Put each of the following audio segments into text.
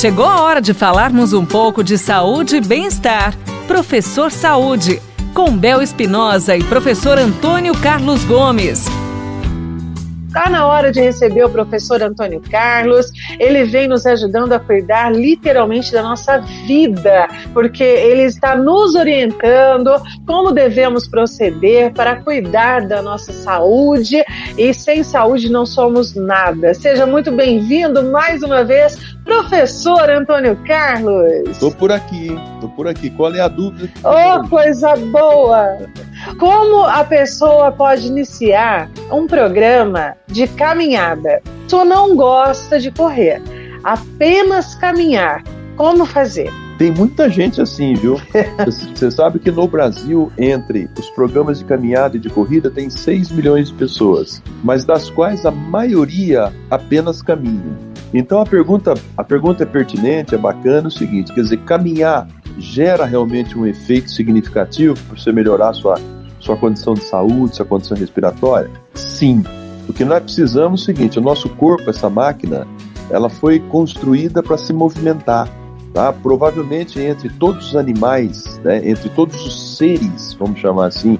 Chegou a hora de falarmos um pouco de saúde e bem-estar. Professor Saúde, com Bel Espinosa e professor Antônio Carlos Gomes. Está na hora de receber o professor Antônio Carlos. Ele vem nos ajudando a cuidar literalmente da nossa vida, porque ele está nos orientando como devemos proceder para cuidar da nossa saúde. E sem saúde não somos nada. Seja muito bem-vindo mais uma vez, professor Antônio Carlos. Estou por aqui, estou por aqui. Qual é a dúvida? Oh, coisa boa! Como a pessoa pode iniciar um programa de caminhada? Pessoa não gosta de correr, apenas caminhar. Como fazer? Tem muita gente assim, viu? Você sabe que no Brasil, entre os programas de caminhada e de corrida, tem 6 milhões de pessoas, mas das quais a maioria apenas caminha. Então a pergunta, a pergunta é pertinente, é bacana, é o seguinte, quer dizer, caminhar gera realmente um efeito significativo para você melhorar sua, sua condição de saúde, sua condição respiratória? Sim. O que nós precisamos é o seguinte: o nosso corpo, essa máquina, ela foi construída para se movimentar. Tá? Provavelmente entre todos os animais, né, entre todos os seres, vamos chamar assim,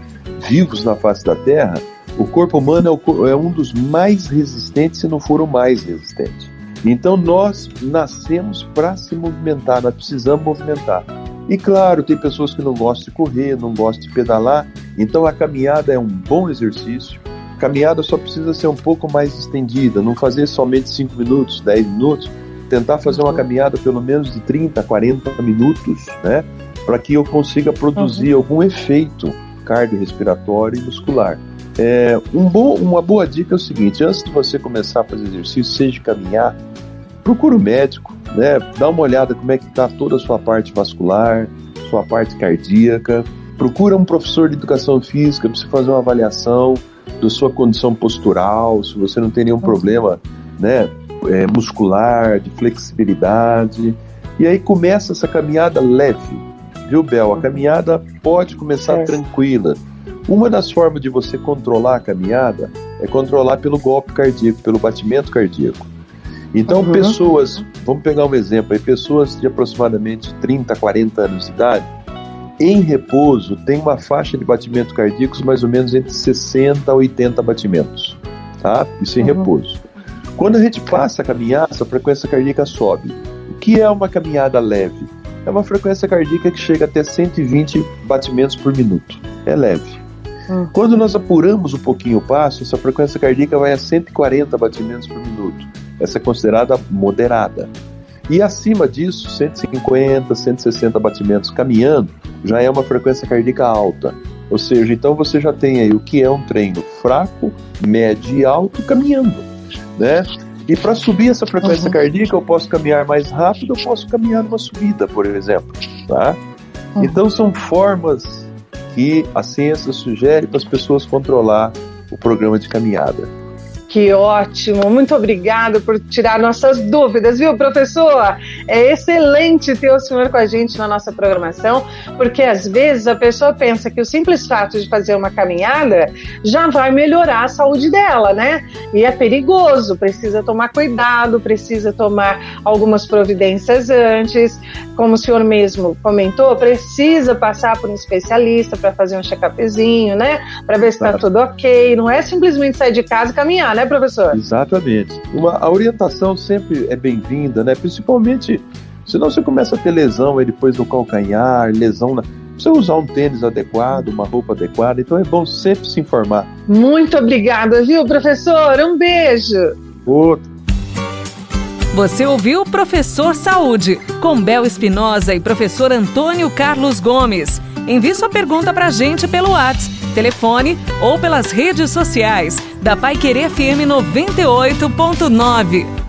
vivos na face da Terra, o corpo humano é, o, é um dos mais resistentes, se não for o mais resistente. Então nós nascemos para se movimentar, nós precisamos movimentar. E claro, tem pessoas que não gostam de correr, não gostam de pedalar, então a caminhada é um bom exercício. A caminhada só precisa ser um pouco mais estendida, não fazer somente 5 minutos, 10 minutos, tentar fazer uma caminhada pelo menos de 30, 40 minutos, né? Para que eu consiga produzir uhum. algum efeito cardiorrespiratório e muscular. É, um bom, uma boa dica é o seguinte: antes de você começar a fazer exercício, seja caminhar, procura o um médico, né? Dá uma olhada como é que está toda a sua parte vascular, sua parte cardíaca. Procura um professor de educação física para você fazer uma avaliação da sua condição postural, se você não tem nenhum problema, né? É, muscular, de flexibilidade. E aí começa essa caminhada leve, viu, Bel? A caminhada pode começar é. tranquila. Uma das formas de você controlar a caminhada é controlar pelo golpe cardíaco, pelo batimento cardíaco. Então, uhum. pessoas, vamos pegar um exemplo aí, pessoas de aproximadamente 30, 40 anos de idade, em repouso, tem uma faixa de batimentos cardíacos mais ou menos entre 60 a 80 batimentos, tá? Isso em uhum. repouso. Quando a gente passa a caminhar, essa frequência cardíaca sobe. O que é uma caminhada leve? É uma frequência cardíaca que chega até 120 batimentos por minuto. É leve. Uhum. Quando nós apuramos um pouquinho o passo, essa frequência cardíaca vai a 140 batimentos por minuto. Essa é considerada moderada. E acima disso, 150, 160 batimentos caminhando, já é uma frequência cardíaca alta. Ou seja, então você já tem aí o que é um treino fraco, médio e alto caminhando, né? E para subir essa frequência uhum. cardíaca, eu posso caminhar mais rápido, eu posso caminhar numa subida, por exemplo, tá? Uhum. Então são formas que a ciência sugere para as pessoas controlar o programa de caminhada. Que ótimo, muito obrigado por tirar nossas dúvidas, viu, professor? É excelente ter o senhor com a gente na nossa programação, porque às vezes a pessoa pensa que o simples fato de fazer uma caminhada já vai melhorar a saúde dela, né? E é perigoso, precisa tomar cuidado, precisa tomar algumas providências antes. Como o senhor mesmo comentou, precisa passar por um especialista para fazer um check-upzinho, né? Para ver se está tudo ok. Não é simplesmente sair de casa e caminhar, né? Né, professor? Exatamente. Uma, a orientação sempre é bem-vinda, né? Principalmente, senão você começa a ter lesão aí depois no calcanhar, lesão na. Precisa usar um tênis adequado, uma roupa adequada, então é bom sempre se informar. Muito obrigada, viu, professor? Um beijo. Outro. Você ouviu Professor Saúde, com Bel Espinosa e professor Antônio Carlos Gomes. Envie sua pergunta para a gente pelo WhatsApp, telefone ou pelas redes sociais da Pai Querer FM 98.9.